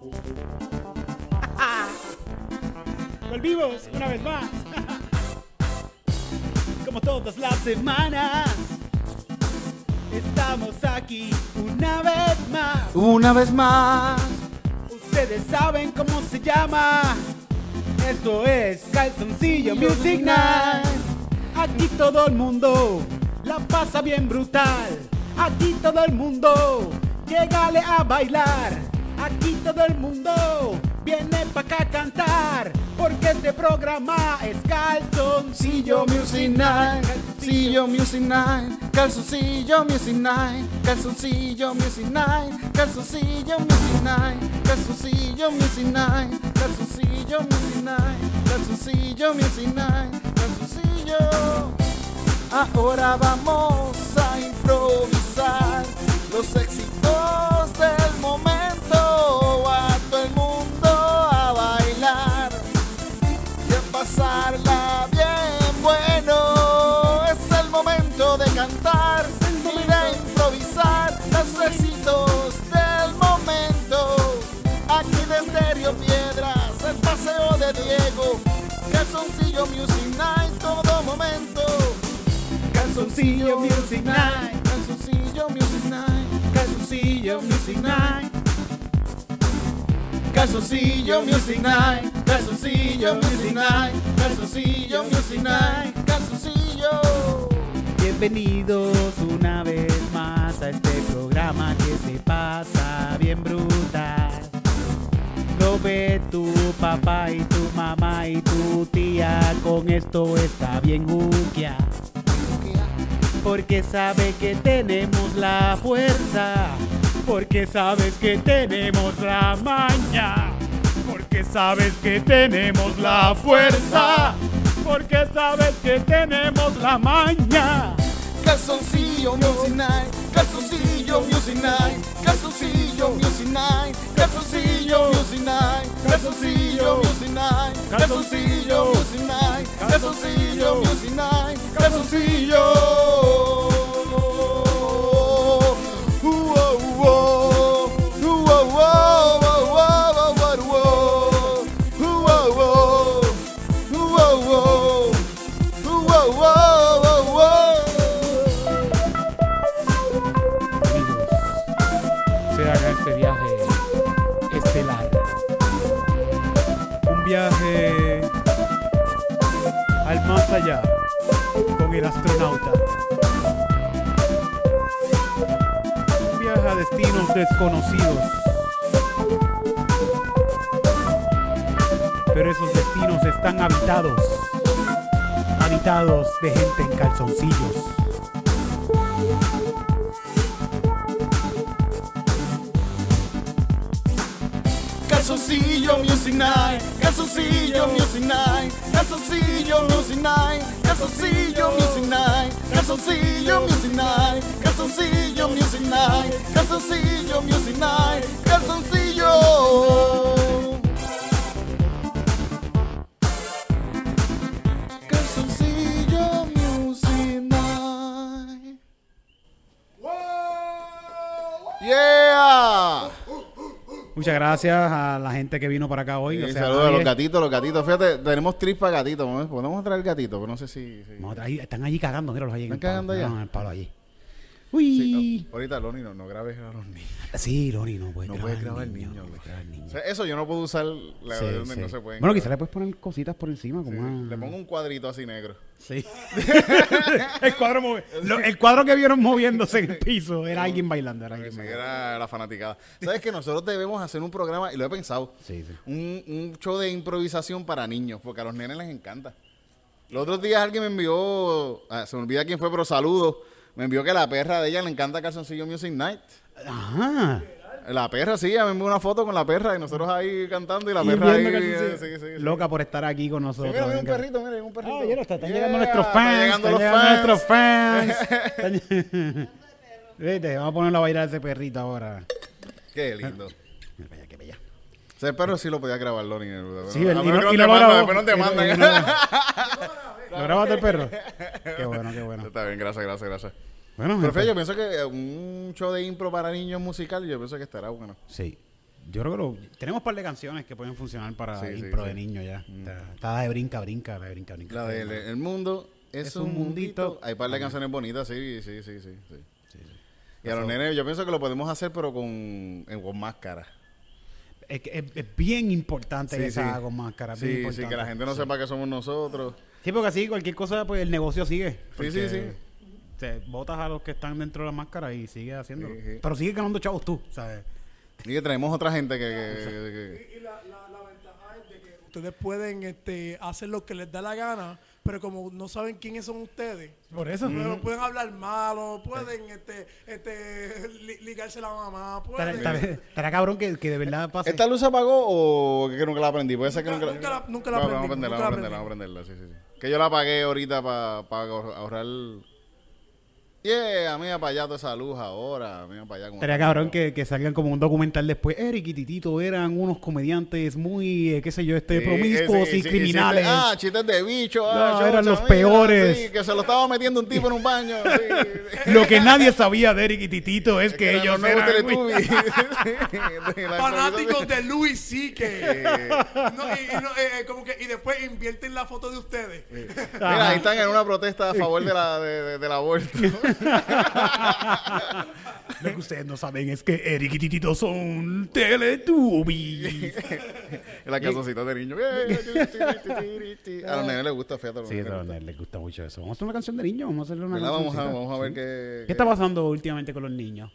Volvimos una vez más. Como todas las semanas. Estamos aquí una vez más. Una vez más. Ustedes saben cómo se llama. Esto es Calzoncillo Music Night. Aquí todo el mundo la pasa bien brutal. Aquí todo el mundo llegale a bailar. Todo el mundo viene para acá a cantar. Porque este programa es Calzoncillo Music Night. Calzoncillo Music Night. Calzoncillo Music Night. Calzoncillo Music Night. Calzoncillo Music Night. Calzoncillo Music Night. Calzoncillo Music Night. Calzoncillo Music Night. Calzoncillo. Ahora vamos a improvisar los éxitos del momento. Calzoncillo Music Night, todo momento. Calzoncillo Music Night. Calzoncillo Music Night. Calzoncillo Music Night. Calzoncillo Music Night. Calzoncillo Music Night. Calzoncillo Music Night. Calzoncillo. Bienvenidos una vez más a este programa que se pasa bien brutal. Ve tu papá y tu mamá y tu tía, con esto está bien juquia. Porque sabe que tenemos la fuerza, porque sabes que tenemos la maña, porque sabes que tenemos la fuerza, porque sabes que tenemos la maña. Calzoncillo Music Night. Calzoncillo Music Night. Calzoncillo Music Night. Calzoncillo Music Night. Calzoncillo Music Night. Calzoncillo Music Night. Calzoncillo Music Night. Calzoncillo. El astronauta. Un viaje a destinos desconocidos. Pero esos destinos están habitados. Habitados de gente en calzoncillos. Calzoncillo Music Night, Cecilio Music Night, that's Music Night, that's Music Night, that's Music Night, that's Music Night, that's Music Night, that's Cecilio. Muchas gracias a la gente que vino para acá hoy. Sí, o sea, saludos a los gatitos, los gatitos. Fíjate, tenemos trispa gatitos. ¿no? Podemos traer gatitos, pero no sé si. están allí cagando, míralos allí. en ¿Están cagando allá? No, en el palo allí. Uy. Sí, no, ahorita, Loni, no, no grabes a los niños. Sí, Loni, no puede No grabar puedes grabar niño, niños. al niño. O sea, eso yo no puedo usar la Sí, de donde sí. no se pueden. Bueno, quizás le puedes poner cositas por encima, como una- Le pongo un cuadrito así negro. Sí. el, cuadro movi- lo- el cuadro que vieron moviéndose en el piso era alguien bailando. Era alguien bailando. era la fanaticada. ¿Sabes que nosotros debemos hacer un programa, y lo he pensado, Sí, sí. un, un show de improvisación para niños, porque a los nenes les encanta. Los otros días alguien me envió, ah, se me olvida quién fue, pero saludo, me envió que la perra de ella le encanta Calzoncillo Music Night. Ajá. La perra, sí, ella me envió una foto con la perra y nosotros ahí cantando y la Y perra ahí. eh, sí, sí, sí. Loca por estar aquí con nosotros. mira, mira un perrito, mira, un perrito. Ah, mira, está- están Yeah, llegando nuestros están fans. llegando Están los llegando fans. nuestros fans. Están- Vete, vamos a ponerlo a bailar ese perrito ahora. Qué lindo. Mira para allá, qué bella. O sea, el perro sí lo podía grabar, Loni. Sí, A el- y no- que y no no te lo grabó. después no te Y no- mandan. y no- ¿Lo grabaste el perro? Qué bueno, qué bueno. Está bien, gracias, gracias, gracias. Bueno, Pero. Fe, yo pienso que un show de impro para niños musical, yo pienso que estará bueno. Sí. Yo creo que lo- tenemos un par de canciones que pueden funcionar para Sí, sí, impro sí. de niño ya. Está, está de brinca, brinca, de brinca, brinca. La de El, el mundo es, Es un un mundito. mundito. Hay un par de canciones bonitas, sí, sí, sí, sí. sí. Y a los nenes, yo pienso que lo podemos hacer, pero con, con máscara. Es, que es, es bien importante Sí, que se sí. haga con máscara. bien Sí, que la gente no sepa que somos nosotros. Sí, porque así cualquier cosa, pues el negocio sigue. Sí, sí, sí. Te botas a los que están dentro de la máscara y sigue haciéndolo. Sí, sí. Pero sigue ganando chavos tú, ¿sabes? Y que traemos otra gente que... que- que- Y la, la, la ventaja es de que ustedes pueden este, hacer lo que les da la gana, pero como no saben quiénes son ustedes, Por eso. pero pueden hablar malo, pueden este, este, li- ligarse la mamá, Estará, pueden... estará- cabrón que, que de verdad pase. ¿Esta luz se apagó o que nunca la aprendí? Puede ser que Nunca- nunca, nunca la- nunca la Vamos a aprendí, vamos a la prenderla, vamos a prenderla, sí, sí, sí. Que yo la apagué ahorita para ahorrar... Yeah, a mí me para allá toda esa luz ahora, a mí me para allá como... Estaría cabrón que, que salgan como un documental después. Eric y Titito eran unos comediantes muy, eh, qué sé yo, este, Sí, promiscuos sí, y sí, criminales. ah, chistes de bicho. No, ah, eran chocha, los mira, peores. Sí, que se lo estaba metiendo un tipo en un baño. sí. Lo que nadie sabía de Eric y Titito es que eran ellos eran la Fanáticos de Louis. Eh, No, y, y no, eh, eh, como que, y después invierten la foto de ustedes. Mira, ahí están en una protesta a favor de la, de, de- del aborto. Lo que ustedes no saben es que Eric y Titito son Teletubbies. La casocita de niños. A los nenes les gusta, fíjate. Sí, a los gusta. nenes les gusta mucho eso. Vamos a hacer una canción de niños, vamos a hacerle una ¿Verdad? canción. Vamos a, vamos a ver qué, ¿Qué está pasando últimamente con los niños?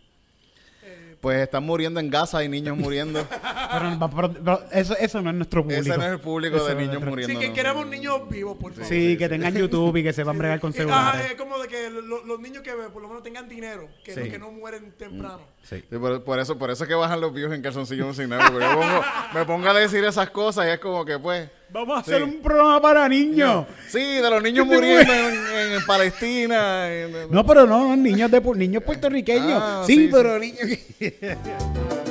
Pues están muriendo en Gaza, hay niños muriendo. Pero, pero- pero eso, eso no es nuestro público. Ese no es el público Eso de niños nuestro- muriendo. Sí, que no. queremos niños vivos, por favor. Sí, que tengan YouTube y que sepan bregar con celulares. es como de que lo- los niños que por lo menos tengan dinero, que, Sí. que no mueren temprano. Sí. Sí, por, por eso, por eso es que bajan los views en calzoncillos sin nada. Porque yo pongo- me pongo a decir esas cosas y es como que, pues. Vamos a hacer un programa para niños. Sí, de los niños ¿Qué te muriendo en, en Palestina. en- No, pero no, niños de pu- niños puertorriqueños. Ah, sí, sí, pero niños.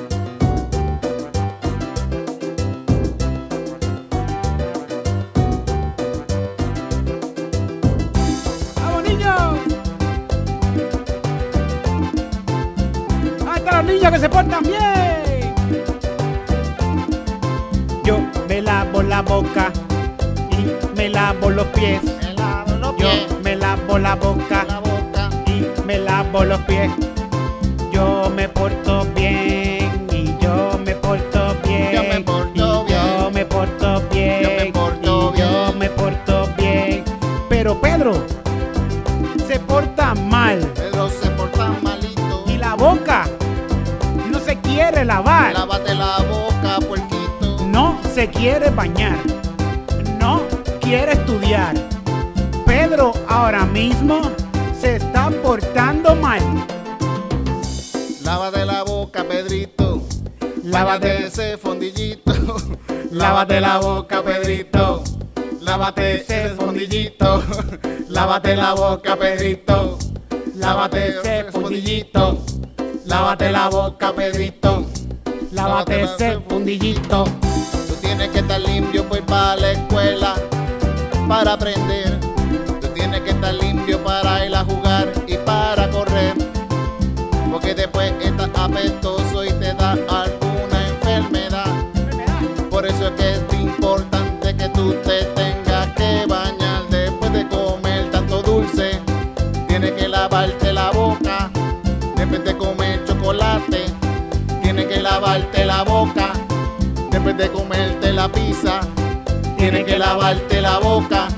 los niños que se portan bien! Yo me lavo la boca y me lavo los pies. Me lavo los Yo pies, me lavo la boca la boca. y me lavo los pies. Yo me porto bien y yo me porto bien. Quiere bañar. No quiere estudiar. Pedro ahora mismo se está portando mal. Lávate la boca, Pedrito. Lávate- ese fondillito. Lávate la boca, Pedrito. Lávate ese fondillito. Lávate la boca, Pedrito. Lávate ese fundillito. Lávate la boca, Pedrito. Lávate ese fundillito. Que estar limpio pues para la escuela, para aprender. La pizza. Tienes que lavarte la boca.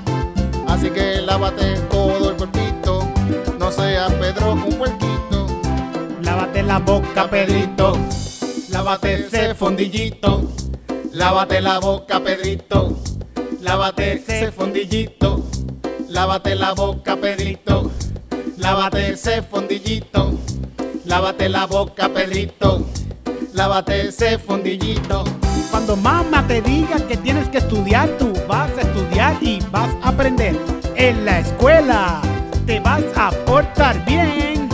Así que lávate todo el cuerpito. No seas Pedro un puerquito. Lávate la boca, Pedrito. Lávate ese fondillito. Lávate la boca, Pedrito. Lávate ese fondillito. Lávate la boca, Pedrito. Lávate ese fondillito. Lávate la boca, Pedrito. Lávate ese fondillito. Cuando mamá te diga que tienes que estudiar, tú vas a estudiar y vas a aprender. En la escuela te vas a portar bien.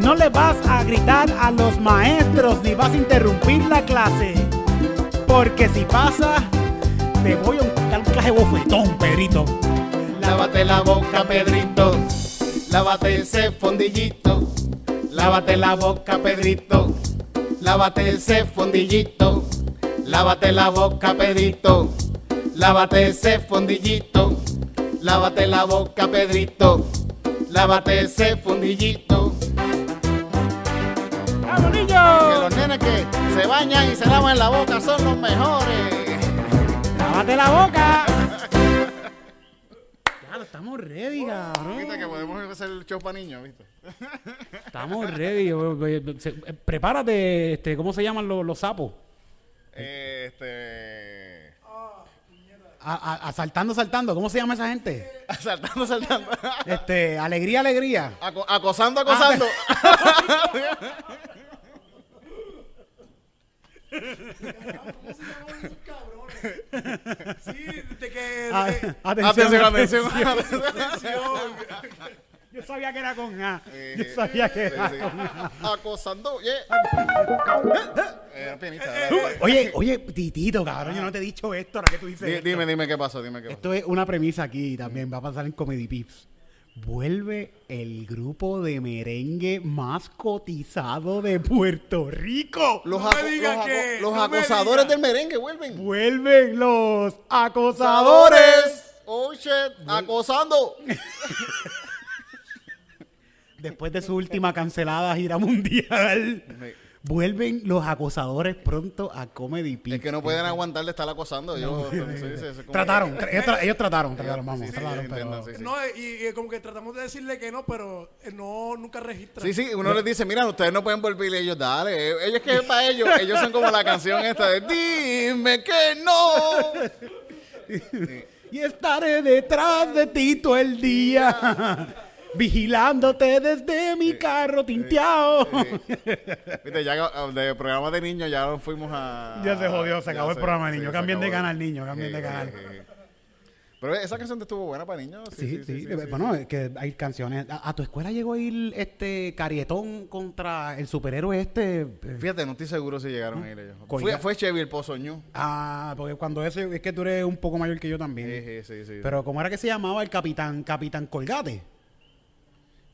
No le vas a gritar a los maestros ni vas a interrumpir la clase. Porque si pasa, te voy a un clase bofetón, Pedrito. Lávate la boca, Pedrito. Lávate ese fondillito. Lávate la boca, Pedrito. Lávate ese fondillito. Lávate la boca, Pedrito. Lávate ese fondillito. Lávate la boca, Pedrito. Lávate ese fondillito. ¡Vamos, Que niños! los nenes que se bañan y se lavan la boca son los mejores. ¡Lávate la boca! Claro, estamos ready, cabrón. Viste que podemos hacer el show para niños, ¿viste? Estamos ready. eh, Prepárate, este, ¿cómo se llaman los, los sapos? Este. A- a- asaltando, saltando. ¿Cómo se llama esa gente? Saltando, saltando. Este, alegría, alegría. Aco- acosando, acosando. Sí, de que... Ah, eh, atención, atención, atención. atención. Yo sabía que era con A. Eh, Yo sabía que era sí. con A. Acosando, yeah. Eh, pianista, Eh. Oye, oye, Titito, cabrón, yo no te he dicho esto, ahora que tú dices Di- esto. Dime, dime qué pasó, dime qué pasó. Esto es una premisa aquí también, va a pasar en Comedy Pips. Vuelve el grupo de merengue más cotizado de Puerto Rico. Los, No me aco- digas los aco- que- los no me acosadores digas. del merengue vuelven. Vuelven los acosadores. Acosadores. Oh shit, acosando. Después de su última cancelada gira mundial, vuelven los acosadores pronto a Comedy Pips. Es que no pueden aguantar de estar acosando. Yo, sí, sí, sí, es como- Trataron, tra- ellos, tra- ellos trataron, vamos, sí, trataron, yo pero- entiendo, sí, sí. No, y, y como que tratamos de decirle que no, pero eh, no, nunca registra. Sí, sí, uno les dice, mira, ustedes no pueden volver y ellos, dale, eh, ellos que es para ellos, ellos son como la canción esta de Dime que no. Y estaré detrás de ti todo el día, vigilándote desde mi carro tinteado. Viste, ya ah, de programa de niños ya nos fuimos a... Ya se jodió, se acabó el programa de sí, niños. Cambien de canal, niños, cambien de Sí, canal. sí, sí. Pero esa canción te estuvo buena para niños. Sí, sí, bueno, es que hay canciones. A, tu escuela llegó a ir este Carietón contra el superhéroe este. eh, Fíjate, no estoy seguro si llegaron a ir ellos. Fue, Chevy el Pozoñú. Ah, porque cuando ese, es que tú eres un poco mayor que yo también. Sí, sí, sí, sí. Pero ¿cómo era que se llamaba el capitán, capitán Colgate?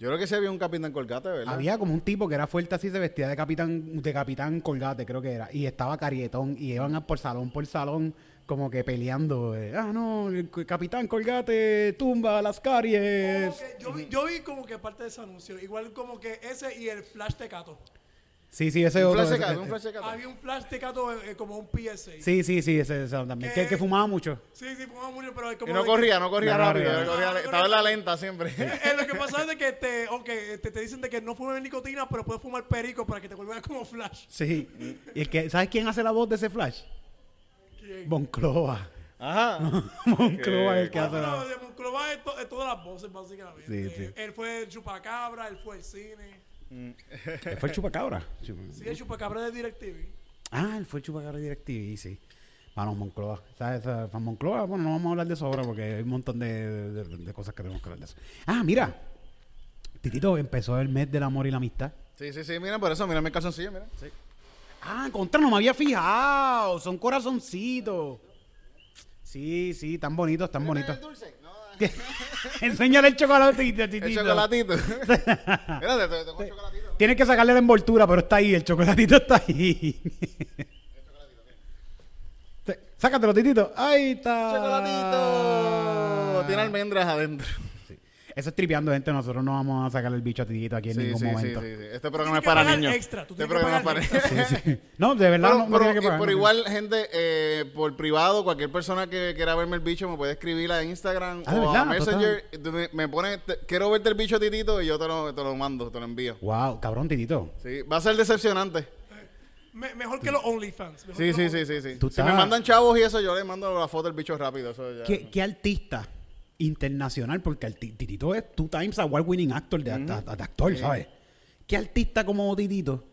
Yo creo que sí había un Capitán Colgate, ¿verdad? Había como un tipo que era fuerte así, se vestía de capitán, de capitán Colgate, creo que era. Y estaba Carietón. Y iban a por salón por salón, como que peleando. eh, ah, no, el c- capitán Colgate tumba las caries. Como que yo, vi, yo vi como que parte de ese anuncio, igual como que ese y el flash tecato. Sí, sí, ese Un otro. flash ese- de gato, un flash de gato. Había un flash tecato eh, como un PSA. Sí, sí, sí, ese, ese también. Que, que fumaba mucho. sí, sí, pongamos mucho, pero es como Y no de corría, no corría No rápido. corría. no corría- No, no estaba en la lenta siempre. eh, lo que pasa es de que te, okay, te, te dicen de que no fumes nicotina, pero puedes fumar perico para que te vuelvas como flash. Sí. Y el que, ¿Sabes quién hace la voz de ese flash? ¿Quién? Moncloa. Ajá. Moncloa es el que hace la de Monclova es, to- es todas las voces, básicamente. Sí, sí. Él fue el chupacabra, él fue el cine. Él fue el chupacabra. Chupa- Sí, el chupacabra de DirecTV. Ah, él fue el chupacabra de DirecTV, sí. Vamos, Moncloa. ¿Sabes? Moncloa, bueno, no vamos a hablar de eso ahora porque hay un montón de, de- de cosas que tenemos que hablar de eso. Ah, mira. Titito empezó el mes del amor y la amistad. Sí, sí, sí, mira, por eso, mira mi calzoncillo, mira. Sí. Ah, contra, no me había fijado. Son corazoncitos. Sí, sí, tan bonitos, tan bonitos. dulce? Enséñale el chocolatito, el chocolatito. mira, te, te, tengo un chocolatito. Tienes que sacarle la envoltura, pero está ahí, el chocolatito está ahí. Sácatelo, titito. Ahí está. Chocolatito. Tiene almendras adentro. Eso es tripeando, gente. Nosotros no vamos a sacarle el bicho a titito aquí en Sí, ningún sí, sí, momento. sí, sí. Este programa es para niños. extra, tú Este programa es para niños. Sí, sí. No, de verdad Pero, no, no pero- tiene que pagar. por no igual, gente, eh, por privado, cualquier persona que quiera verme el bicho me puede escribir a Instagram Ah, o a verdad, Messenger. donde Me pone, te- quiero verte el bicho titito y yo te lo, te lo mando, te lo envío. Wow, cabrón, titito. Sí, va a ser decepcionante. Me- mejor que los OnlyFans. Sí, sí, sí, sí, sí. Tú Si me mandan chavos y eso, yo le mando la foto del bicho rápido. Eso ya. ¿Qué, qué artista internacional? Porque el ti- Titito es two times award winning actor de, de actor, ¿sabes? ¿Qué artista como Titito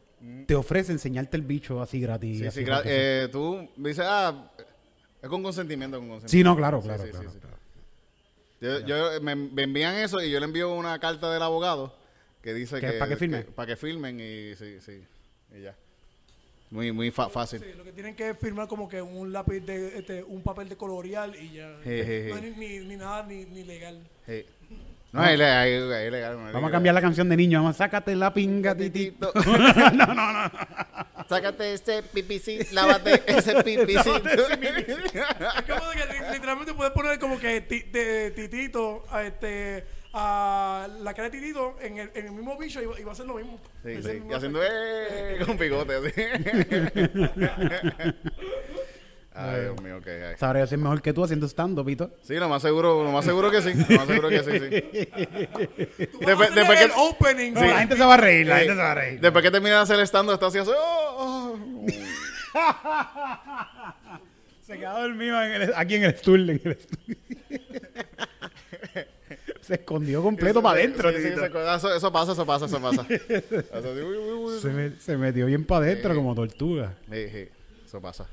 te ofrece enseñarte el bicho así gratis? Sí, así sí, gra- porque sí? eh, tú dices, ah, es con consentimiento, con consentimiento. Sí, no, claro, claro, sí, claro. Yo, yo- me, me envían eso y yo le envío una carta del abogado que dice ¿Que que... para que firme? para que firmen y sí, sí. Y ya. Muy, muy fa- fácil. Sí, lo que tienen que firmar como que un lápiz de este, un papel de coloreal y ya. No hay ni, ni, ni nada ni, ni legal. No, es es Vamos a cambiar la canción de niño. Vamos, sácate la pinga, Titito. No, no, no. Sácate ese pipicito, lávate ese pipicito. Es como de que li- literalmente puedes poner como que ti- de Titito a este a la cara de Titito en el, en el mismo bicho y va, y va a ser lo mismo. Sí, sí. Y haciendo eh, con bigote así. Ay, Dios mío, ok. ay. Sabré ser mejor que tú haciendo stand-up, Pito. Sí, lo más seguro, lo más seguro que sí. Lo más seguro que sí, sí. Después- después el que- opening. No, la gente se va a reír, la Sí. gente se va a reír. Después que termina de hacer el stand está así, así, oh, oh. Se quedó dormido en el- aquí en el stool. En el stool. Se escondió completo para adentro. Sí, sí, eso, eso pasa, eso pasa, eso pasa. Eso sí, uy, uy, uy. se, me- se metió bien para adentro como tortuga. Eso pasa.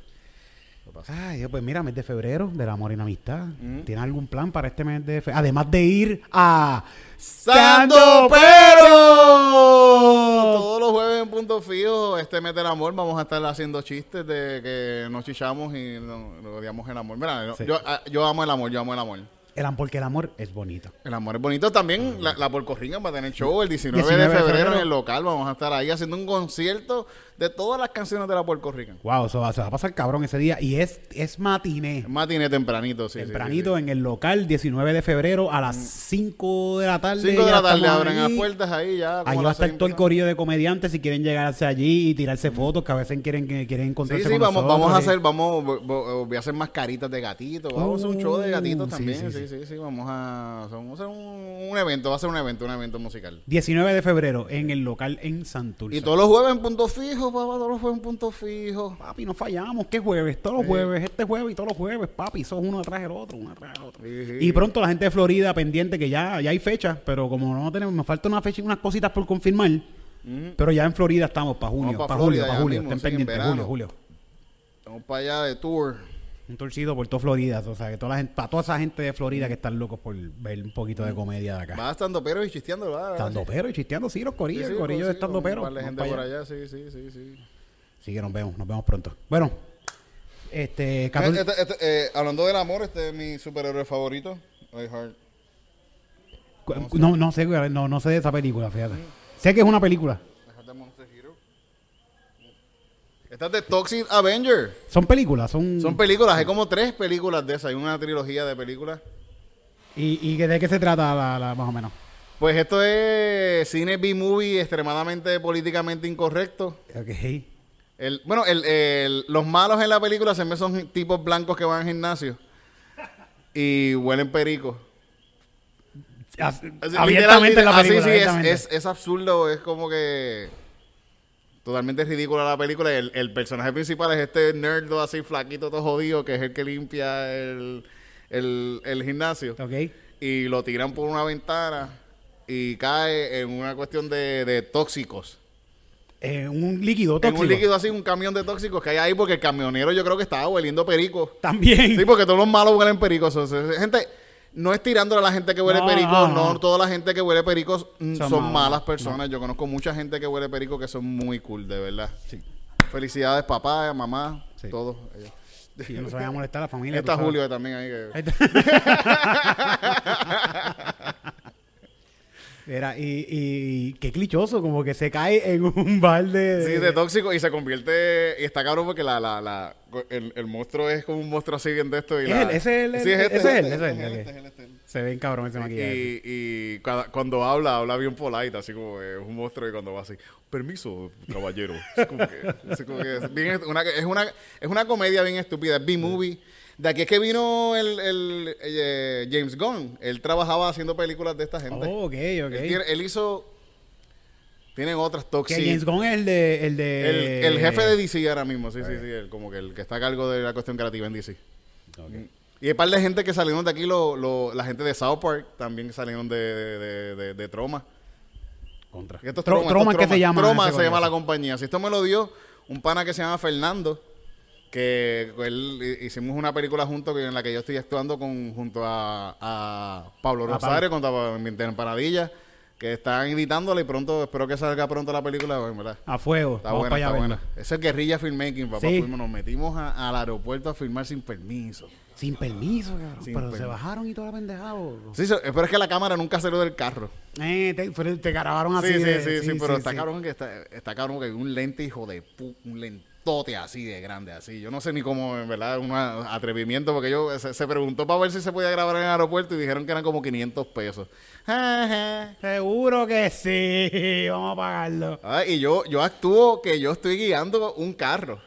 Eso pasa. Ay, pues mira, mes de febrero del amor y la amistad. ¿Tienes algún plan para este mes de febrero? Además de ir a ¡Santo Pero. Todos los jueves en Punto Fijo, este mes del amor, vamos a estar haciendo chistes de que nos chichamos y no- no odiamos el amor. Mira, Sí. yo, ah, yo amo el amor, yo amo el amor. El, porque el amor es bonito. El amor es bonito también. La, la Porcorringa va a tener show el 19, 19 de de febrero en febrero. el local. Vamos a estar ahí haciendo un concierto de todas las canciones de la Porcorringa. Wow, eso va, se va a pasar cabrón ese día. Y es, es matiné. Matiné tempranito, sí. sí, Tempranito en el local, 19 de febrero a las 5 de la tarde. 5 de la tarde abren las puertas ahí ya. como Ahí va a estar todo el corillo de comediantes si quieren llegarse allí y tirarse fotos, que a veces quieren, que quieren Sí, encontrarse sí, con vamos, nosotros, vamos a hacer, vamos, vo- voy a hacer mascaritas de gatito, vamos a hacer un show de gatitos Uh, sí, también, sí, sí, sí, sí, vamos a, vamos a hacer un, un evento, va a ser un evento, un evento musical. 19 de febrero en el local en Santurce. Y todos los jueves en punto fijo, papá, todos los jueves en punto fijo. Papi, no fallamos. ¿Qué jueves? Todos los jueves, este jueves y todos los jueves, papi. Son uno detrás del otro, uno detrás del otro. Y pronto la gente de Florida pendiente que ya, ya hay fecha, pero como no tenemos, nos falta una fecha y unas cositas por confirmar. Pero ya en Florida estamos para junio, pa' para julio, para julio. mismo, Estén sí, pendientes, julio, julio. Vamos para allá de tour. Un torcido por toda Florida. O sea, que toda la gente, para toda esa gente de Florida que están locos por ver un poquito de comedia de acá. Va estando pero y chisteando, ¿verdad? Estando pero y chisteando, sí, los corillos, sí, el corillo sí, de estando pero. gente por allá. allá, sí, sí, sí, sí. Sí, que nos vemos, nos vemos pronto. Bueno, este, 14 Este- este- eh, hablando del amor, este es mi superhéroe favorito. Cu- no, no sé, no, no sé de esa película, fíjate. Sé que es una película. Esta es de Toxic Avenger. Son películas, son... Son películas, hay como tres películas de esas, hay una trilogía de películas. ¿Y, y de qué se trata la, la- más o menos? Pues esto es cine B-movie extremadamente políticamente incorrecto. Ok. El, bueno, el, el- los malos en la película se me son tipos blancos que van al gimnasio y huelen perico. As- Así, abiertamente en la literal, así, película. sí, es, es absurdo, es como que totalmente ridícula la película. El, el personaje principal es este nerd así flaquito, todo jodido, que es el que limpia el, el, el gimnasio. Ok. Y lo tiran por una ventana y cae en una cuestión de, de tóxicos. Eh, un líquido En tóxico. un líquido así, un camión de tóxicos que hay ahí porque el camionero yo creo que estaba hueliendo perico. También. Sí, porque todos los malos huelen pericos. O sea, gente, no es tirándole a la gente que huele No, perico. no, No, no. toda la gente que huele pericos mm, Son son, malas, malas personas. Yo conozco mucha gente que huele perico que son muy cool, de verdad. Sí. Felicidades, papá, mamá, Sí. todos. ellos. Sí, no se vaya a molestar a la familia. Está. Julio también ahí. Que... Era, y, y qué clichoso, como que se cae en un balde de... Sí, de tóxico y se convierte. Y está cabrón porque la, la, la, el, el monstruo es como un monstruo así bien de esto. Y ¿Es la- él? ¿Ese es el- Sí, ese es este, él? este, ese es él, este. Se ve bien cabrón ese maquillaje. Y, y cada- cuando habla, habla bien polite, así como es un monstruo y cuando va así, permiso, caballero. Es como que, es como que es bien est- una, es una, es una comedia bien estúpida, es B-movie. De aquí es que vino el, el, eh, James Gunn. Él trabajaba haciendo películas de esta gente. Oh, ok, ok. Él, tiene- él hizo... Tienen otras Que toxic. James Gunn es el de... El, de, el jefe de DC ahora mismo, sí, sí, sí. el- como que el que está a cargo de la cuestión creativa en DC. Ok. Y hay un par de gente que salieron de aquí, lo, lo- la gente de South Park también salieron de, de, de, de- de Troma. Contra. Esto es Tro- Troma, Troma, esto es ¿qué se llama? Troma ese se llama la compañía. Si esto me lo dio un pana que se llama Fernando, que él hi- hicimos una película junto que- en la que yo estoy actuando con junto a, a Pablo Rosario, con Empanadilla. que están editándola y pronto, espero que salga pronto la película, bueno, ¿verdad? A fuego. Está Vamos buena, está buena. Ese es guerrilla filmmaking, papá. Sí. Fuimos- nos metimos a- al aeropuerto a filmar sin permiso. Sin permiso, cabrón. Sin pero se bajaron y toda la pendejada. Sí, pero es que la cámara nunca salió del carro. Eh, te, te grabaron así. Sí, sí, de- sí, sí, pero está sí. cabrón que está, está cabrón que un lente hijo de pu, un lentote así de grande, así. Yo no sé ni cómo, en verdad, un atrevimiento, porque yo se, se preguntó para ver si se podía grabar en el aeropuerto y dijeron que eran como 500 pesos. Seguro que sí. Vamos a pagarlo. Ah, y yo, yo actúo que yo estoy guiando un carro.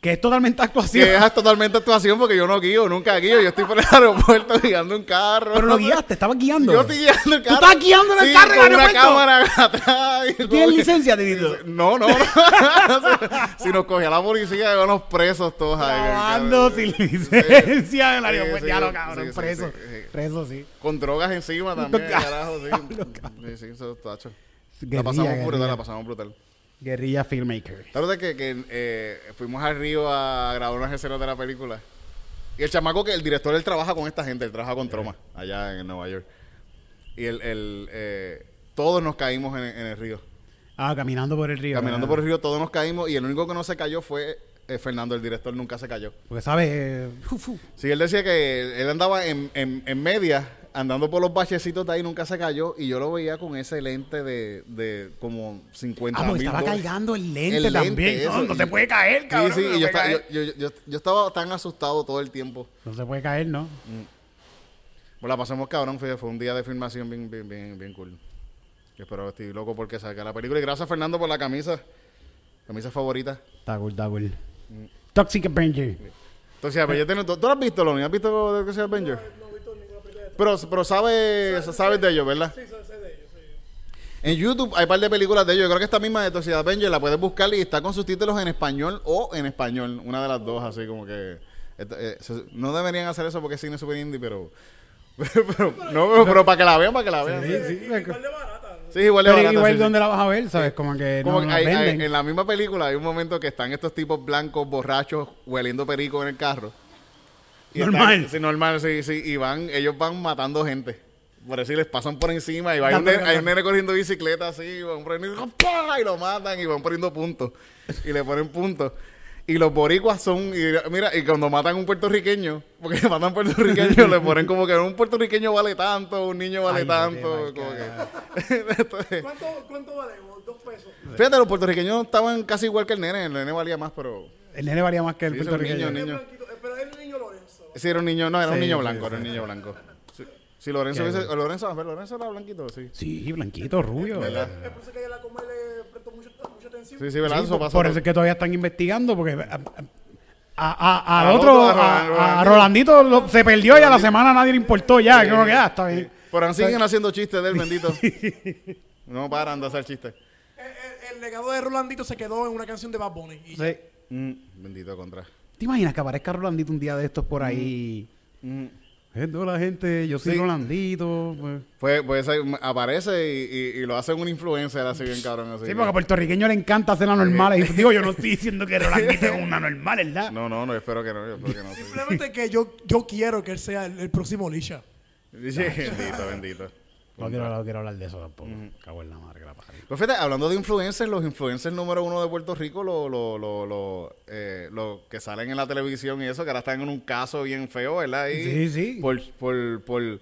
Que es totalmente actuación. Que es totalmente actuación porque yo no guío, nunca guío. Yo estoy por el aeropuerto guiando un carro. Pero lo guiaste, estabas guiando. Yo estoy guiando el carro. estás guiando en el Sí, carro en el con una cámara atrás. ¿Tú ¿Tienes que- licencia, Titito? No, no, no. si nos cogía la policía, íbamos presos todos ahí. Grabando sin licencia en el aeropuerto. Ya lo cabrón, sí, sí, preso. sí, sí. Preso, sí. Con drogas encima también, carajo, sí. Sí, sí, eso hecho. La pasamos brutal, la pasamos brutal. Guerrilla filmmaker. ¿Sabes que, que eh, fuimos al río a grabar unas escenas de la película? Y el chamaco que el director él trabaja con esta gente, él trabaja con Troma, allá en Nueva York. Y el, el eh, todos nos caímos en, en el río. Ah, caminando por el río. Caminando ah. por el río todos nos caímos y el único que no se cayó fue eh, Fernando, el director, nunca se cayó. Porque, ¿sabes? Eh, fu, fu. Sí, él decía que él andaba en, en, en media, andando por los bachecitos de ahí, nunca se cayó. Y yo lo veía con ese lente de, de como 50 Ah, mil porque estaba dólares. cargando el lente El también. no, no Y- se puede caer, cabrón. Sí, sí, no y yo, caer. yo, yo, yo, yo estaba tan asustado todo el tiempo. No se puede caer, ¿no? Pues la pasamos cabrón, fue, fue un día de filmación bien, bien, bien, bien cool. Y espero, estoy loco porque salga la película. Y gracias Fernando por la camisa. Camisa favorita. Está cool, está cool. Toxic Avenger. Entonces, pues, ya tienes- ¿tú, tú lo has visto, Loni? ¿Has visto sea Avenger? Pero, pero sabes, sabes de ellos, ¿verdad? Sí, sé, sé de ellos, sí. En YouTube hay un par de películas de ellos. Yo creo que esta misma de Toxic Avenger la puedes buscar y está con subtítulos en español o en español. Una de las dos, así como que... eh, no deberían hacer eso porque es cine super indie, pero... pero, no, pero, para que la vean, para que la vean. Sí, Sí, sí. Igual de barata. ¿no? igual de Pero barata, igual sí, sí. donde la vas a ver, ¿sabes? Como que Como no que hay- hay- en la misma película hay un momento que están estos tipos blancos, borrachos, hueliendo perico en el carro. Y Normal. sí, normal, sí, sí. Y van, ellos van matando gente. Por decir, les pasan por encima y va, hay, un nene, hay un nene corriendo bicicleta así, y van poniendo, y lo matan y van poniendo puntos. Y le ponen puntos. Y los boricuas son, y mira, y cuando matan a un puertorriqueño, porque matan puertorriqueños, le ponen como que un puertorriqueño vale tanto, un niño vale Ay, tanto. qué como mal que- Entonces, ¿Cuánto, ¿Cuánto valemos? Dos pesos. Fíjate, los puertorriqueños estaban casi igual que el nene. El nene valía más, pero. El nene valía más que el Sí, un puertorriqueño. niño, Es niño. blanquito, eh, pero es el niño Lorenzo. Sí, era un niño. No, era un Sí, niño sí, blanco. sí, era un sí. niño blanco. Sí. Si Lorenzo Qué hubiese. bueno. Lorenzo, a ver, Lorenzo era blanquito, sí. Sí, blanquito, rubio. Es por eso que ella la come le prestó mucha, mucha atención. Sí, sí, ¿verdad? Sí, Eso por, pasó. por eso es que todavía están investigando, porque a- a- a- a- al Al otro, otro, a a, Rolandito. a Rolandito lo- se perdió y a la semana nadie le importó ya. Como que ah, está bien. Pero aún siguen haciendo chistes de él, bendito. no paran de hacer chistes. El, el- el legado de Rolandito se quedó en una canción de Bad Bunny. Y Sí. Mm, bendito contra. ¿Te imaginas que aparezca Rolandito un día de estos por ahí? Mm. Esto la gente, yo soy Sí. Rolandito. Pues. Pues, pues aparece y, y- y lo hace un influencer así bien cabrón. Así Sí, porque a puertorriqueño le encanta hacer anormales. Y digo, yo no estoy diciendo que Rolandito es una normal, ¿verdad? No, no, no, espero que no. yo espero que no. sí. Simplemente que yo, yo quiero que él sea el, el próximo Lisha. Bendito, bendito. No quiero, no quiero hablar de eso tampoco. Cago en la madre que la pajarita. Pues fíjate, hablando de influencers, los influencers número uno de Puerto Rico, los lo, lo, lo, eh, lo que salen en la televisión y eso, que ahora están en un caso bien feo, ¿verdad? Ahí, Sí, sí. Por, por, por,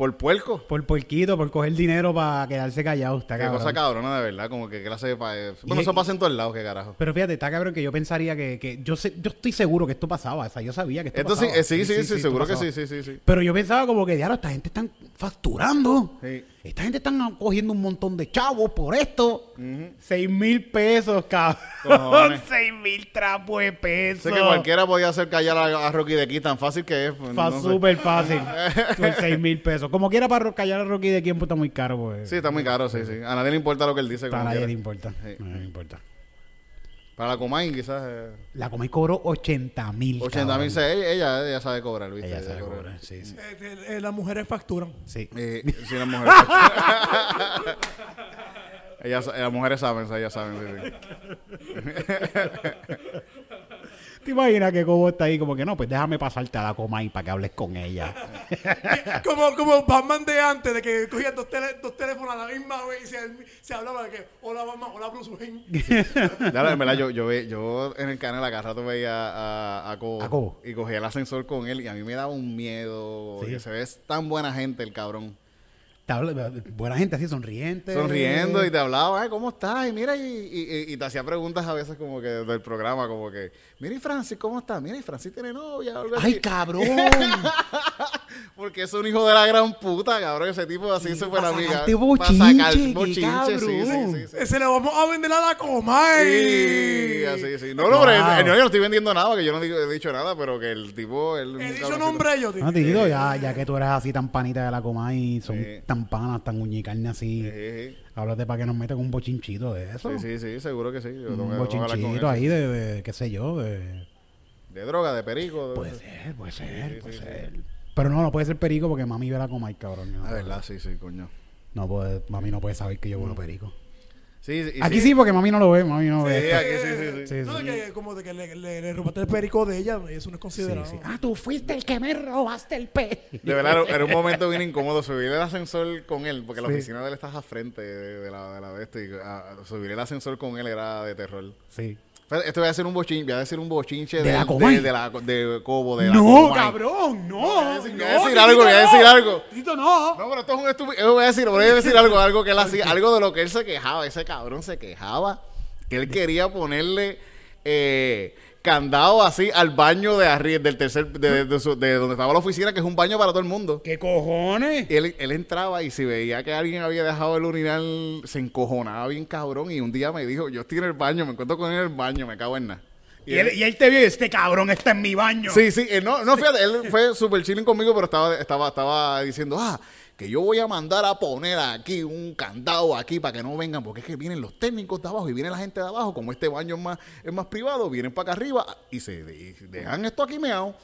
por puerco. Por porquito, por coger dinero para quedarse callado. Está Qué cabrón. cosa cabrona, de verdad, como que clase de... pa- eh, Bueno, eso pasa en todos lados, qué carajo. Pero fíjate, está cabrón que yo pensaría que, que yo sé, yo estoy seguro que esto pasaba, o sea, yo sabía que esto pasaba. eh, sí, sí, sí, seguro que sí, sí, sí, sí. Pero yo pensaba como que, diablo, esta gente están facturando. Sí. Esta gente están cogiendo un montón de chavos por esto. Seis mil pesos, cabrón. Seis mil trapos de pesos. Sé que cualquiera podía hacer callar a, a Rocky de aquí tan fácil que es. pues, no súper fácil. Con seis mil pesos. Como quiera para callar a Rocky de tiempo está muy caro, pues. Sí, está muy caro, sí, sí. A nadie le importa lo que él dice. Como nadie le importa. Sí. A nadie le importa. Para la Comay, quizás... eh, La Comay cobró 80 mil. 80 mil, ella, ella, ella sabe cobrar, ¿viste? Ella sabe cobra. cobrar, sí, sí. Eh, eh, eh, las mujeres facturan. Sí. Eh, sí, las mujeres. ellas, las mujeres saben, ellas saben. sí, sí. ¿Te imaginas que Cobo está ahí como que no? Pues déjame pasarte a la Comay para que hables con ella. como, como Batman de antes, de que cogían dos, tele- dos teléfonos a la misma vez y se, se hablaba de que, hola Batman, hola Bruce Wayne. Ya, en verdad, yo, yo, ve- yo en el canal acá rato veía a, a Cobo, A Cobo. y cogía el ascensor con él y a mí me daba un miedo. Sí. Que se ve tan buena gente el cabrón. Buena gente así, sonriente. Sonriendo y te hablaba, "Ay, ¿cómo estás? Y mira, y, y- y te hacía preguntas a veces como que del programa, como que, mira, y Francis, ¿cómo está? Mira, y Francis tiene novia o algo así. ¡Ay, cabrón! Porque es un hijo de la gran puta, cabrón. Ese tipo así súper pa' amiga. sacarte Pa' bochinche, sacar qué bochinche, sí, sí, cabrón. sí, sí. Se le vamos a vender a la Comay. Sí, así, sí. No, no, pero Wow. no, yo no estoy vendiendo nada, porque yo no digo- he dicho nada, pero que el tipo... Él, He dicho nombre yo, tío. No, tito, ya, ya que tú eres así tan panita de la Comay y son Sí. Tan panas, tan uñicarne así, Sí, sí, háblate para que nos metan un bochinchito de eso. sí, sí, sí, seguro que sí. Yo un bochinchito ahí de, de, qué sé yo, de... De droga, de perico. de- Puede ser, puede ser, sí, puede ser. Pero no, no puede ser perico porque mami ve la Comay, cabrón. No, Ah, verdad, sí, sí, coño. no puede, mami no puede saber que yo vuelo perico. Sí, sí. y Aquí sí, porque mami no lo ve, mami no Sí, ve. aquí sí, sí, sí. Sí, No, que, como de que le, le, le robaste el perico de ella, eso no es considerado. sí. Ah, tú fuiste el que me robaste el pe. De verdad, era- un momento bien incómodo subir el ascensor con él, porque la oficina de él estaba al frente de, de la, de la esto, y ah, subir el ascensor con él era de terror. Sí. Esto voy a decir un bochinche, voy a decir un bochinche ¿De de, la de, de la de Cobo, de la No, Comay. cabrón, no. Voy a decir- no, voy a decir Tito, algo, voy a decir no. algo. Tito, no. No, pero esto es un estúpido. Voy a decir, voy a decir algo, algo que él hacía, algo de lo que él se quejaba. Ese cabrón se quejaba que él quería ponerle eh, candado así al baño de arriba, del tercer, de, de su- de donde estaba la oficina, que es un baño para todo el mundo. ¿Qué cojones? Y él, él entraba y si veía que alguien había dejado el urinal, se encojonaba bien cabrón. Y un día me dijo, yo estoy en el baño, me encuentro con él en el baño, me cago en nada. Y él, y él te vio y este cabrón está en mi baño. Sí, sí, eh, no, no, fíjate, él fue súper chilling conmigo, pero estaba, estaba, estaba diciendo, ah, que yo voy a mandar a poner aquí un candado aquí para que no vengan, porque es que vienen los técnicos de abajo y viene la gente de abajo, como este baño es más, es más privado, vienen para acá arriba y se de- dejan esto aquí meado.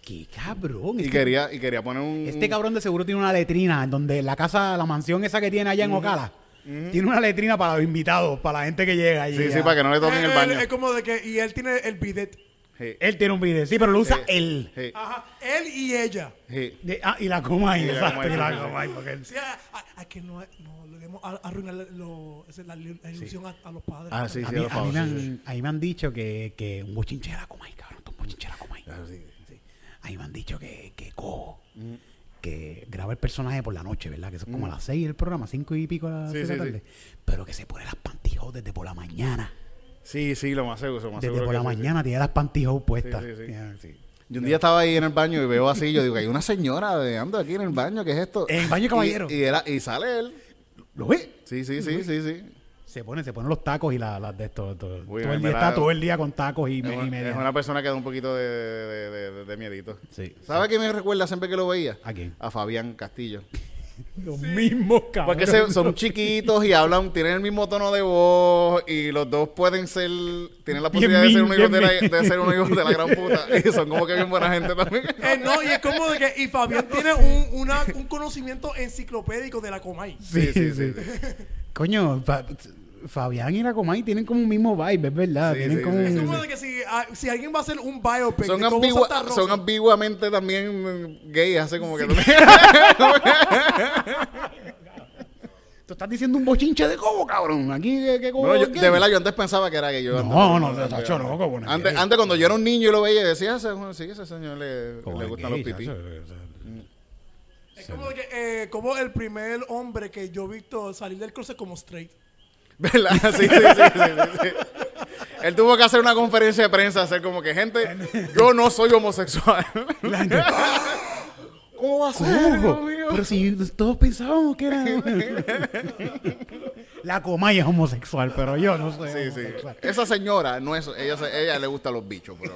Qué cabrón. Y Es que quería, y quería poner un... Este cabrón de seguro tiene una letrina en donde la casa, la mansión esa que tiene allá en Ocala, tiene una letrina para los invitados, para la gente que llega allí. Sí, sí, para que no le toquen el Él- baño. Es como de que, y él tiene el bidet. Sí, Él tiene un video, sí, pero lo usa él. sí, Ajá, él y ella. sí. De- ah, y la coma ahí, Y la exacto, Comay, y la sí, sí, coma ahí, porque él- Sí, a, a- a que no, no le demos a, arruinar lo, esa es la, li- la ilusión a, a los padres. Ah, sí, a sí, mí, a favor, mí me han, sí. a mí me han dicho que, que un bochinche de la coma ahí, cabrón, un bochinche de la coma ahí. Ah, sí. Sí. A mí me han dicho que, que Cojo, que graba el personaje por la noche, ¿verdad? Que son como a las 6 el programa, 5 y pico a las Sí, seis de la sí. tarde. Pero que se pone las pantyhose desde por la mañana. Sí, sí, lo más seguro, lo más Desde seguro por la sí, sí. mañana tiene las pantyhose puestas. Sí, sí, sí. Ya, sí. Y un día estaba ahí en el baño y veo así, yo digo, hay una señora de ando aquí en el baño, ¿qué es esto? En el baño caballero. Y, y era, y sale él. ¿Lo ve? Sí, sí, sí, sí, sí. Se pone, se ponen los tacos y las las de esto. todo Uy, todo el día está todo el día con tacos y, Es me- y media. es una persona que da un poquito de, de, de- de- de miedito. Sí. ¿Sabe a quién me recuerda siempre que lo veía? ¿A quién? A Fabián Castillo. Los mismos, cabrón. Porque se- son chiquitos y hablan, tienen el mismo tono de voz y los dos pueden ser, tienen la Bien posibilidad de ser, unos hijos de, la, de ser unos hijos de la gran puta. Y son como que bien buena gente también. Eh, no, y es como de que, y Fabián tiene un, una- un conocimiento enciclopédico de la Comay. Sí, sí, sí. Coño, Fabián y la Comay tienen como un mismo vibe, es verdad. Sí, tienen sí, como sí, Es un- como de que si, ah, si alguien va a hacer un biopic Son, de Cobo ambigua- Santa Rosa, son ambiguamente también mm, gays, hace como que... Tú estás diciendo un bochinche de cobo, cabrón. Aquí, ¿qué, qué cobo No, yo- de verdad, yo antes pensaba que era gay. Yo No, antes- no, tacho, no, como una Antes, antes cuando yo era un niño y lo veía, decía, ese, sí, ese señor le, le gustan gay, los pipí. sea, es como de que, eh, como el primer hombre que yo he visto salir del closet como straight. ¿Verdad? Sí, sí, sí. Él tuvo que hacer una conferencia de prensa, hacer como que, gente, yo no soy homosexual. La gente, ¿Cómo va a ser? Dios "Cobo, mío? Pero si todos pensábamos que era. la Comay es homosexual, pero yo no soy Sí, sí. Esa señora, no es, ella, ella le gustan los bichos, pero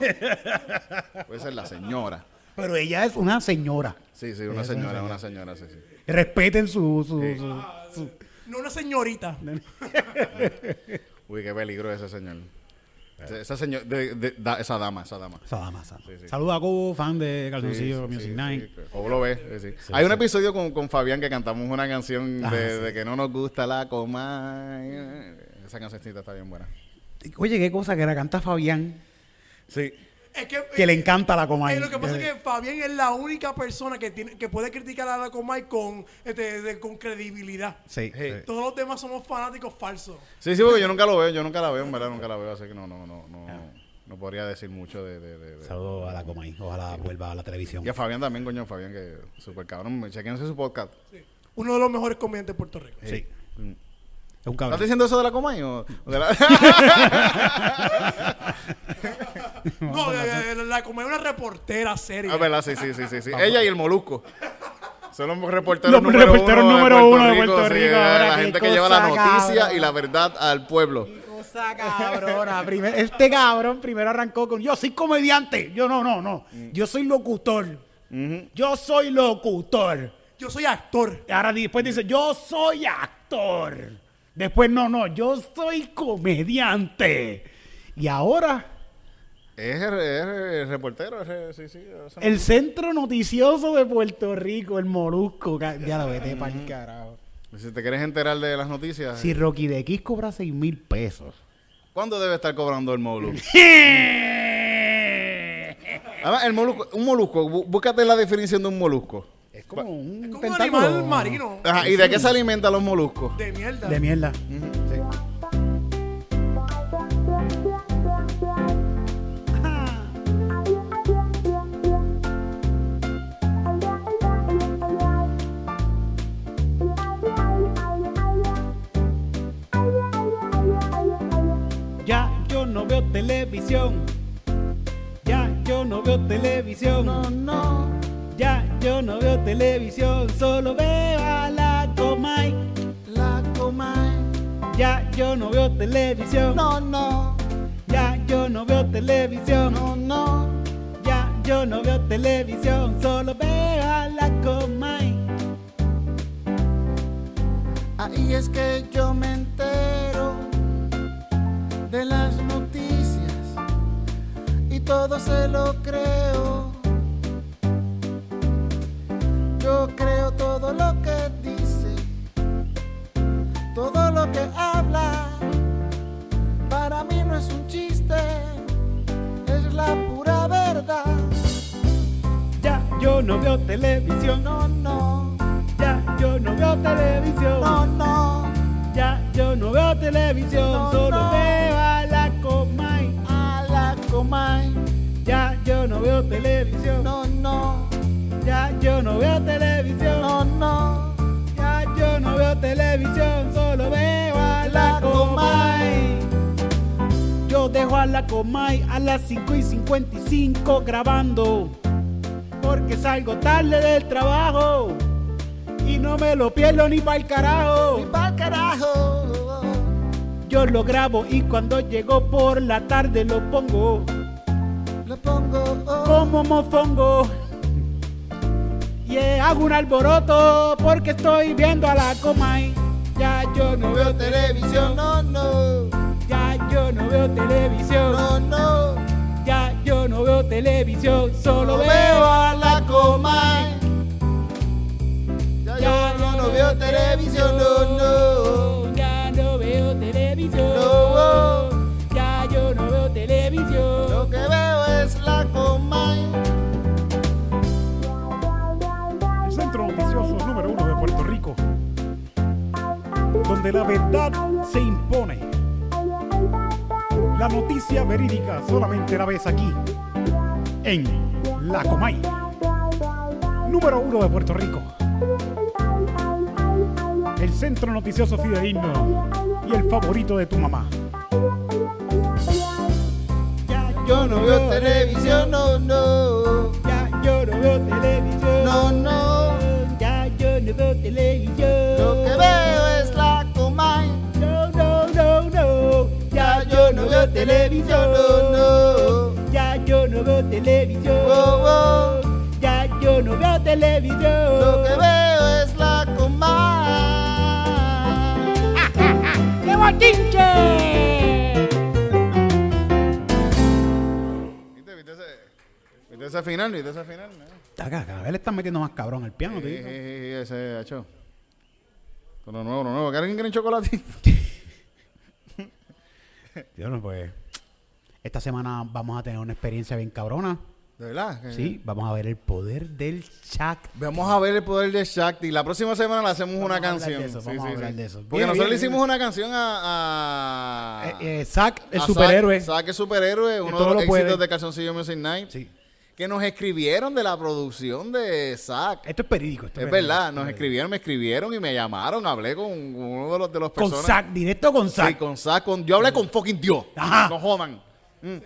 puede ser la señora. Pero ella es una señora. Sí, sí, una es señora, una señora, sí, sí. Respeten su. su, su- su- No una señorita. Uy, qué peligro ese señor. Ese- Esa señor, de- de- da- esa dama, esa dama. esa dama, esa dama. Sí, sí. Saluda a Cobo, fan de Calzoncillo Sí, Music sí, Night. sí, ¿Cómo lo ves? Sí, sí. Hay un episodio con, con Fabián que cantamos una canción Ah, de, sí. de que no nos gusta la coma. Esa cancioncita está bien buena. Oye, qué cosa que la canta Fabián. Sí. Es que, que le encanta la Comay. Eh, lo que pasa es que Fabián es la única persona que tiene que puede criticar a la Comay con, este, de- con credibilidad. Sí. Todos los demás somos fanáticos falsos. Sí, sí, porque yo nunca lo veo, yo nunca la veo, en verdad, nunca la veo, así que no, no, no, no, no podría decir mucho de, de, de- de- Saludos a la Comay. Ojalá vuelva a la televisión. Y a Fabián también, coño, Fabián, que super cabrón, chequense su podcast. Sí. Uno de los mejores comediantes de Puerto Rico. Sí. Mm. Es un ¿Estás diciendo eso de la Comay o o de la... No, eh, eh, la Comay es una reportera seria. Ah, verdad, sí, sí, sí, sí, sí. Ella y el Molusco. Son los reporteros Los número reporteros uno número de uno de Puerto Puerto Rico. sí, eh, ahora, la gente que lleva la noticia cabrón. y la verdad al pueblo. cosa cabrona. Primer- este cabrón primero arrancó con yo soy comediante. Yo no, no, no. Yo soy locutor. Yo soy locutor. Yo soy actor. Ahora después dice, yo soy actor. Después, no, no, yo soy comediante. Y ahora, Es, el- es el reportero, es el- sí, sí. el centro noticioso de Puerto Rico, el Morusco. ca- Ya lo vete para el carajo. Si te quieres enterar de las noticias, Si Rocky de X cobra 6 mil pesos. ¿cuándo debe estar cobrando el molusco? Además, el molusco, un molusco, bú- búscate la definición de un molusco. Es como un, Es como un tentáculo. animal marino. Ajá, ¿y de qué se alimentan los moluscos? De mierda. De mierda. Sí. Ya yo no veo televisión. Ya yo no veo televisión. no. Ya yo no veo televisión. Solo veo a la Comay. La Comay. Ya yo no veo televisión. No, no. Ya yo no veo televisión. No, no. Ya yo no veo televisión. Solo veo a la Comay. Ahí es que yo me entero de las noticias y todo se lo creo. Yo creo todo lo que dice, todo lo que habla. Para mí no es un chiste, es la pura verdad. Ya yo no veo televisión. No, no, Ya yo no veo televisión. no, no. Ya yo no veo televisión. No, Solo no. veo a la Comay. A la Comay. Ya yo no veo televisión. Yo no veo televisión. no, no. Ya yo no veo televisión, solo veo a la Comay. Yo dejo a la Comay a las 5 y 55 grabando. Porque salgo tarde del trabajo. Y no me lo pierdo ni para el carajo. Y pa'l carajo. Yo lo grabo y cuando llego por la tarde lo pongo Le pongo oh, como mofongo. Y hago un alboroto porque estoy viendo a la Comay. Ya yo no veo televisión. No, no, Ya yo no veo televisión. no, no. Ya yo no veo televisión. Solo No veo a la Comay. Ya yo no, no veo televisión, no, no. Ya no veo televisión. No. Donde la verdad se impone. La noticia verídica solamente la ves aquí. En La Comay. Número uno de Puerto Rico. El centro noticioso fidedigno y el favorito de tu mamá. Ya Yo no veo televisión, no, no. Ya yo no veo televisión. No, no. Ya yo no veo televisión. Televisión. no, no. Ya yo no veo televisión. Oh, oh. Ya yo no veo televisión. Lo que veo es la Comay. ¡Qué bochinche! ¿Viste, viste ese, viste ese final? ¿Viste ese final? ¿no? Acá, cada vez le están metiendo más cabrón al piano, Sí, tío. sí, sí, ese hecho. Lo nuevo, lo nuevo. ¿Que alguien quiere un chocolate? Tío, no, pues. Esta semana vamos a tener una experiencia bien cabrona. ¿De verdad? Sí, vamos a ver el poder del Shaq. Vamos a ver el poder de Shakti. La próxima semana le hacemos Vamos una a canción. de eso, Sí, vamos a hablar sí. de eso. Porque Bien, nosotros bien, le hicimos bien. una canción a. a Eh, eh, Zack, el a superhéroe. Zack, el superhéroe, uno de los lo puede. éxitos de Calzoncillo Music Night. Sí. Que nos escribieron de la producción de Zack. Esto es periódico. esto Es verdad, nos es escribieron, me escribieron y me llamaron. Hablé con uno de los, de los Con personas. Zack, directo con Sí, Zack. con Zack. con- yo hablé con fucking Dios. Ajá. No jodan. Mm.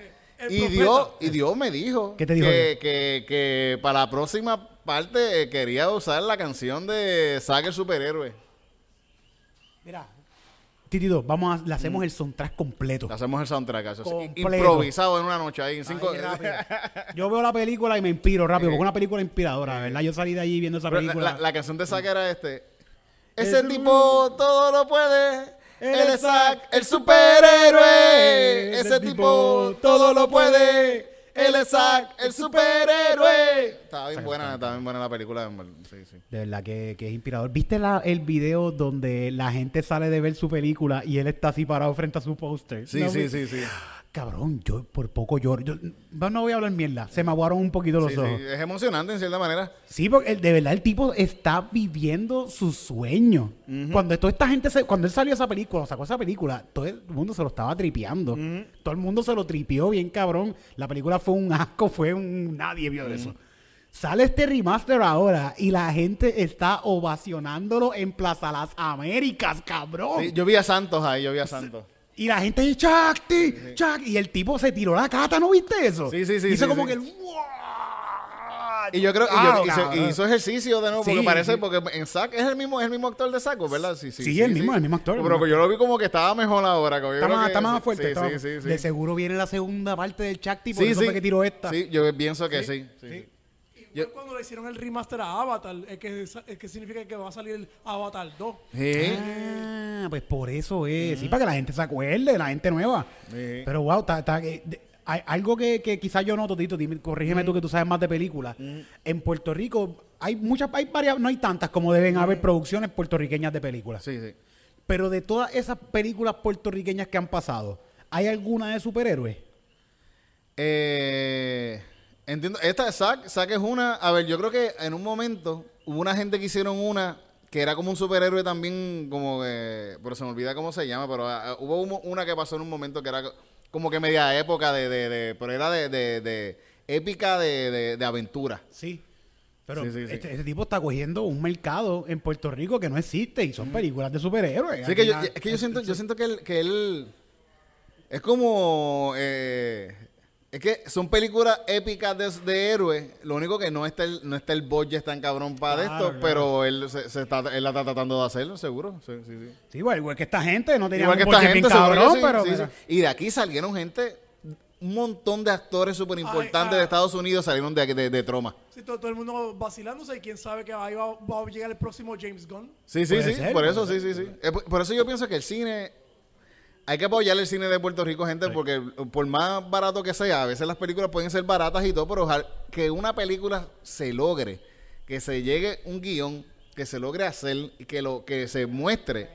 Y. Dios, y Dios me dijo, ¿Qué te dijo que, Dios? que, que para la próxima parte eh, quería usar la canción de Zack el superhéroe. Mira, Titito, vamos a, le hacemos el soundtrack completo. Le hacemos el soundtrack. Eso, Completo. improvisado en una noche ahí en cinco. Ahí, rápido. Yo veo la película y me inspiro rápido, porque es una película inspiradora, ¿verdad? Yo salí de allí viendo esa Pero la, película. la- la canción de Zack era este. Es Ese tipo todo lo puede. Él Él es es el superhéroe. Ese tipo todo lo puede. Él es Zack, el superhéroe. Estaba bien buena, estaba bien buena la película. Sí, sí. De verdad que, que es inspirador. ¿Viste la- el video donde la gente sale de ver su película y él está así parado frente a su póster? Sí, No, sí, sí, sí. Cabrón, yo por poco lloro. Yo, no, voy a hablar mierda. Se me aguaron un poquito los Sí, sí, ojos. Es emocionante en cierta manera. Sí, porque el- de verdad el tipo está viviendo su sueño. Cuando toda esta gente, se- cuando él salió esa película, sacó esa película, todo el mundo se lo estaba tripeando. Todo el mundo se lo tripió bien cabrón. La película fue un asco, fue un... Nadie vio de eso. Sale este remaster ahora y la gente está ovacionándolo en Plaza Las Américas, cabrón. Sí, yo vi a Santos ahí, yo vi a Santos. Y la gente dice, Chakti, Chak. Y el tipo se tiró la cata, ¿no viste eso? Sí, sí, sí, Hizo sí, como sí. que el... Y yo creo que Claro, hizo, hizo ejercicio de nuevo, porque Sí, parece, sí. porque en Zack es el mismo, es el mismo actor de Saco, ¿verdad? Sí, sí. Sí, el mismo, el mismo actor, Pero yo lo vi como que estaba mejor ahora. yo Está más, que- está más fuerte. Está. De seguro viene la segunda parte del Chakti, por eso fue que tiró esta. Sí, yo pienso que sí. sí, Igual cuando le hicieron el remaster a Avatar, es que, es que significa que va a salir el Avatar 2. Sí. Ah, pues por eso es. Sí, para que la gente se acuerde, la gente nueva. Pero wow, de- hay algo que, que quizás yo noto, Tito, dime, corrígeme tú que tú sabes más de películas. En Puerto Rico hay muchas, hay varias, no hay tantas como deben haber producciones puertorriqueñas de películas. Sí, sí. Pero de todas esas películas puertorriqueñas que han pasado, ¿hay alguna de superhéroes? Eh, entiendo. Esta, Zack, Zack es una. A ver, yo creo que en un momento hubo una gente que hicieron una que era como un superhéroe también, como que. Pero se me olvida cómo se llama, pero ah, hubo uno- una que pasó en un momento que era como que media época de. de, de- pero era de, de, de épica de, de, aventura. Sí. Pero Sí, sí, sí. Este, este tipo está cogiendo un mercado en Puerto Rico que no existe y son películas de superhéroes. Así que yo, es que yo siento, yo siento que él, que él es como eh, es que son películas épicas de, de héroes. Lo único que no está el, no está el budget tan cabrón para Claro, esto, claro. pero él se, se está, él la está tratando de hacerlo, seguro. Sí, sí, sí. Sí, igual, igual que esta gente, no tenía Igual que esta gente, que cabrón, sí, pero sí, mira. sí. Y de aquí salieron gente, un montón de actores súper importantes Ay, ah. de Estados Unidos salieron de, de, de Troma. Sí, todo, todo el mundo vacilándose y quién sabe que ahí va, va a llegar el próximo James Gunn. Sí, sí, sí. ser, por eso, sí, sí, sí. Eh, Por eso yo pienso que el cine. Hay que apoyar el cine de Puerto Rico, gente, porque por más barato que sea, a veces las películas pueden ser baratas y todo, pero ojalá que una película se logre, que se llegue un guion, que se logre hacer y que lo que se muestre,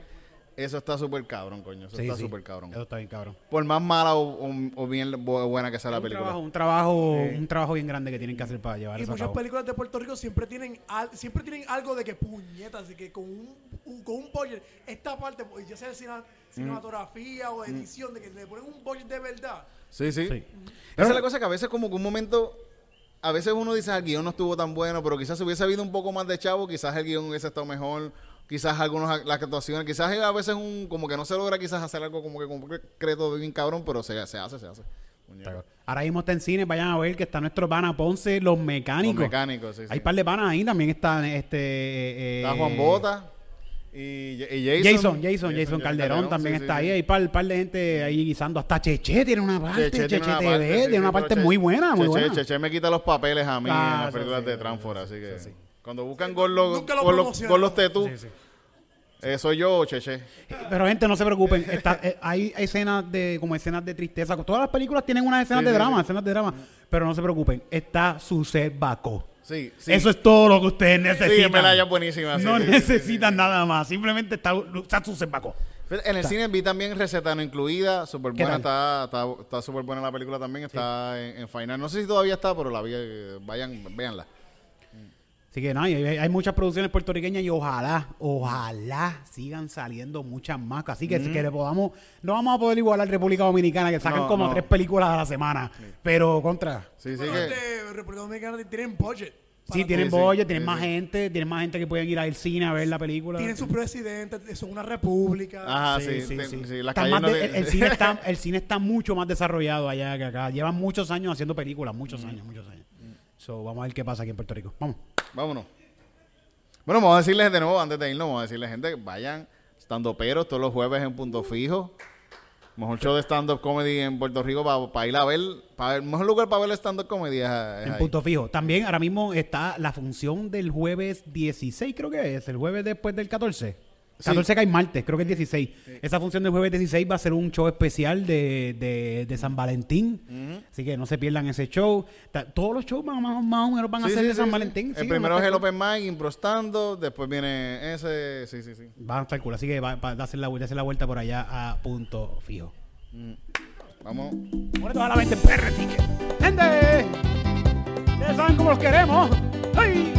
eso está súper cabrón, coño. Eso Sí, está sí. súper cabrón. Eso está bien cabrón. Por más mala o, o- o bien bu- buena que sea la un película. trabajo, un trabajo, un trabajo bien grande que tienen que hacer para llevar Y eso a muchas cabo. películas de Puerto Rico siempre tienen al- siempre tienen algo de que puñetas, así que con un, un- con un budget, esta parte, pues, ya sea de cine- cinematografía o edición, de que le ponen un budget de verdad. Sí, sí. Sí. Esa es la cosa que a veces como que un momento, a veces uno dice, "Ah, el guion no estuvo tan bueno, pero quizás si hubiese habido un poco más de chavo, quizás el guion hubiese estado mejor, quizás algunas las actuaciones, quizás a veces un como que no se logra quizás hacer algo como que concreto bien cabrón, pero se, se hace, se hace. Ahora mismo está en cine, vayan a ver que está nuestro pana Ponce, los Los mecánicos. mecánicos, sí, sí. Hay par de panas ahí, también está este... eh, Está Juan eh, Bota y, y Jason. Jason, Jason, Jason, Calderón también sí, está sí, ahí. sí. Hay par, par de gente ahí guisando. Hasta Cheche tiene una parte. Cheche, tiene una TV tiene una parte muy buena, muy Cheche, buena. Cheche me quita los papeles a mí Ah, en las eso películas sí, de Transfor, sí, así que cuando buscan gorlos Nunca lo gorlos gorlos tetú, Sí, sí. Eh, soy yo Cheche. Pero gente, no se preocupen. Está, eh, hay escenas de, como escenas de tristeza. Todas las películas tienen unas escenas Sí, de sí, drama, sí. escenas de drama. Pero no se preocupen. Está su ser Baco. Sí, sí. Eso es todo lo que ustedes necesitan. Sí, es buenísima. no necesitan nada más. Simplemente está, está su ser Baco. En el cine vi también Receta No Incluida, súper ¿Qué buena, está, está, está súper buena la película también, está en, en final. No sé si todavía está, pero la vi, eh, vayan, véanla. Así que no, hay, hay muchas producciones puertorriqueñas y ojalá, ojalá sigan saliendo muchas más. Así que, que le podamos, no vamos a poder igualar República Dominicana, que sacan No, como no. tres películas a la semana. Pero contra. Sí, sí Bueno, que... este, República Dominicana tienen budget. Sí, tienen Sí, tienen sí, más sí. gente, tienen más gente que pueden ir al cine a ver la película. Tienen sus presidentes, son una república. Ajá, Sí, sí, sí, te- sí. sí, las Está calles más no de- le- el, el cine está, el cine está mucho más desarrollado allá que acá. Llevan muchos años haciendo películas, muchos años, muchos años. So, vamos a ver qué pasa aquí en Puerto Rico. Vamos. Vámonos. Bueno, vamos a decirles de nuevo, antes de irnos, vamos a decirles, gente, que vayan estando peros todos los jueves en Punto Fijo. Mejor show de stand-up comedy en Puerto Rico para ir a ver, para el mejor lugar para ver stand-up comedy es, es En ahí. punto fijo. También ahora mismo está la función del jueves 16, creo que es, el jueves después del 14. 14 cae martes, creo que es 16. Esa función del jueves 16 va a ser un show especial de, de, de San Valentín. Así que no se pierdan ese show. Ta- Todos los shows más, más- más o menos van a Sí, ser sí, de sí, San sí. Valentín. El Sí, primero es el Open Mic, improstando, después viene ese, sí, sí, sí. cool. Va a estar cool. Así que va, va a darse la, vuelta por allá a punto fijo. Vamos. Pone toda la en PR Ticket. ¡Gente! Ustedes saben cómo los queremos. ¡Ay!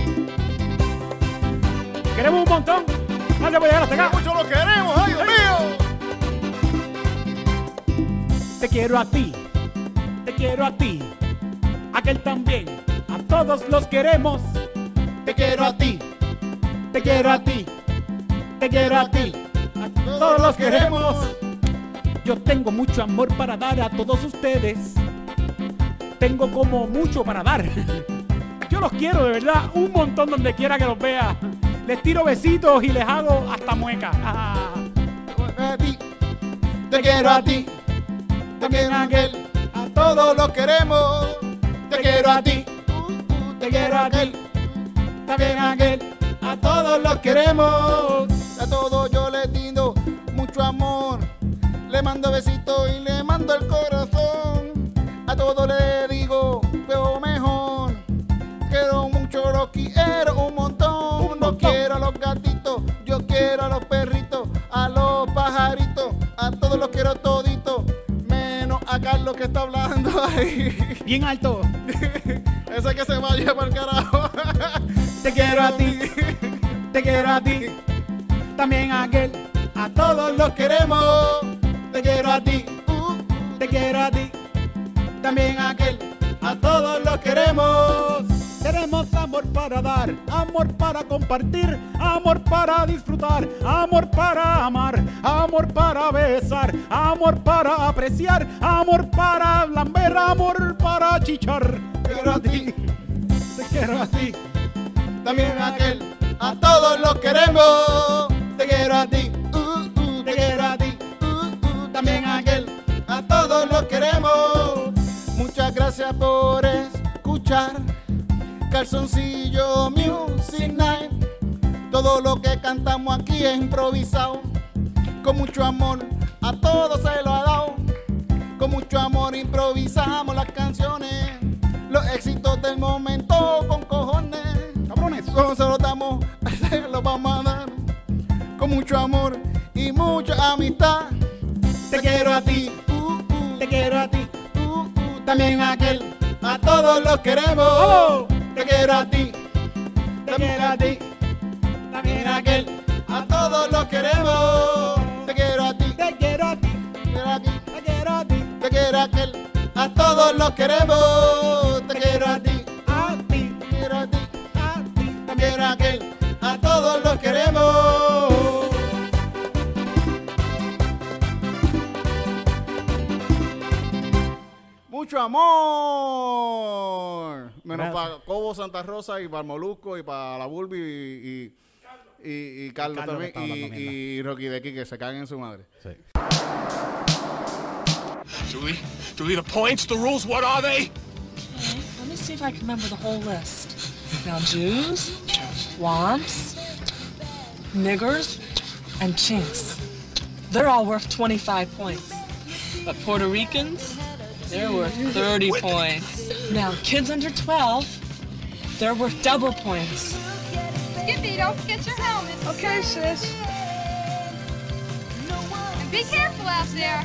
Queremos un montón. Gracias por llegar hasta acá. ¡Mucho lo queremos! ¡Ay, Dios mío! Te quiero a ti, te quiero a ti, aquel también, a todos los queremos. Te quiero a ti, te quiero a ti, te quiero a ti, a todos los queremos. Yo tengo mucho amor para dar a todos ustedes. Tengo como mucho para dar. Yo los quiero de verdad, un montón donde quiera que los vea. Les tiro besitos y les hago hasta mueca. Ah. A ti, te quiero a ti, también a aquel, a todos los queremos. Te quiero a ti, te quiero a aquel, también a aquel, a todos los queremos. A todos yo les digo mucho amor, le mando besitos y le mando el corazón. A todos le que está hablando ahí. Bien alto. Ese que se vaya para el carajo. Te quiero a ti, te quiero a ti, también a aquel, a todos los queremos. Te quiero a ti, te quiero a ti, también a aquel, a todos los queremos. Tenemos amor para dar, amor para compartir, amor para disfrutar, amor para amar, amor para besar, amor para apreciar, amor para lamber, amor para chichar. Te quiero a ti, te quiero a ti. También a aquel, a todos los queremos. Te quiero a ti, Te quiero a ti, también a aquel, a todos los queremos. Muchas gracias por escuchar Calzoncillo Music Night. Todo lo que cantamos aquí es improvisado. Con mucho amor a todos se lo ha dado. Con mucho amor improvisamos las canciones. Los éxitos del momento con cojones. cabrones. Cuando se lo damos, se lo vamos a dar. Con mucho amor y mucha amistad. Te quiero a ti, Uh, uh, te quiero a ti, uh, uh, también a aquel. a todos los queremos. Te quiero a ti, Te quiero a ti, también a aquel. a todos los queremos. Te quiero a ti, Te quiero a ti, te quiero a ti, te quiero a ti, te quiero a aquel. A todos los queremos. Te quiero a ti, a ti, te quiero a ti, a ti. quiero a aquel. A todos los queremos. Mucho amor. Menos para Cobo Santa Rosa y para el Molusco y para la Bulbi y, y, y- y Carlos, Carlos también y, y Rocky de aquí que se caguen en su madre. Julie, Julie, the points, the rules, what are they? Okay, let me see if I can remember the whole list. Now, Jews, womps, niggers, and chinks. They're all worth 25 points. But Puerto Ricans, they're worth 30 points. Now, kids under 12, they're worth double points. Skippy, don't forget your helmet. Okay, sis. Be careful out there.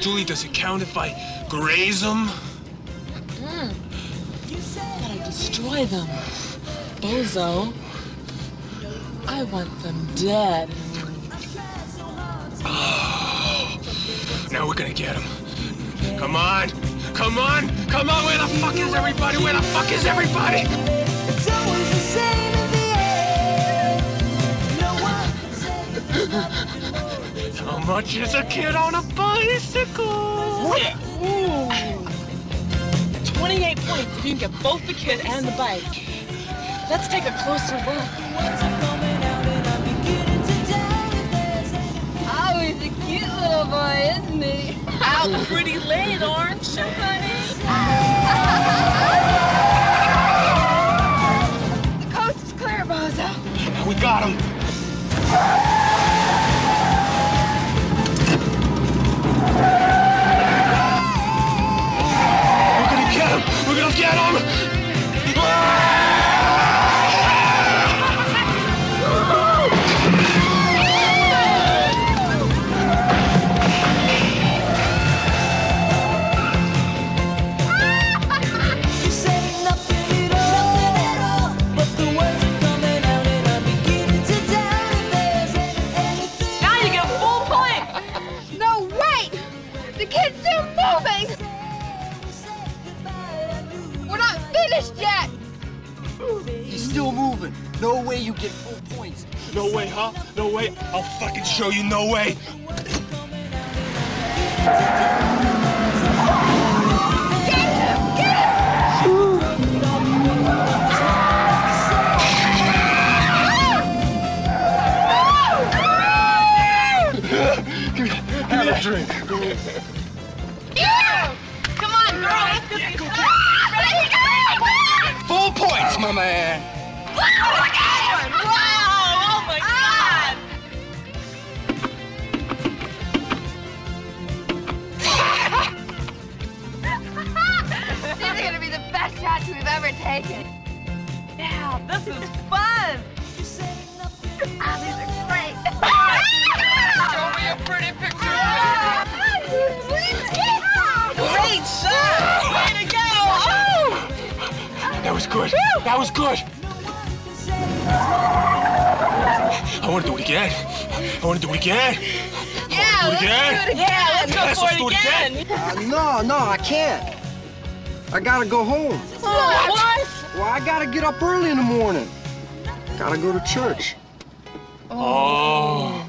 Julie, does it count if I graze them? Hmm. Gotta destroy them. Bozo. I want them dead. Ah. Now we're gonna get him. Come on! Come on! Come on! Where the fuck is everybody? Where the fuck is everybody? How much is a kid on a bicycle? 28 points if you can get both the kid and the bike. Let's take a closer look. Boy, isn't he? Out pretty late, aren't you, honey? The coast is clear, Bozo. We got him. The kid's still moving! We're not finished yet! He's still moving. No way you get full points. No way, huh? No way. I'll fucking show you. No way. Have a drink. Points, my man. Wow! Oh my god! These are gonna be the best shots we've ever taken. Yeah, this is fun. Ah, was good. That was good. I want to do it again. I want to do it again. Yeah, Do it let's again. do it again. Yeah, let's go Yes, for let's it do it again. Uh, no, no, I can't. I gotta go home. What? Well, I gotta get up early in the morning. Gotta go to church. Oh.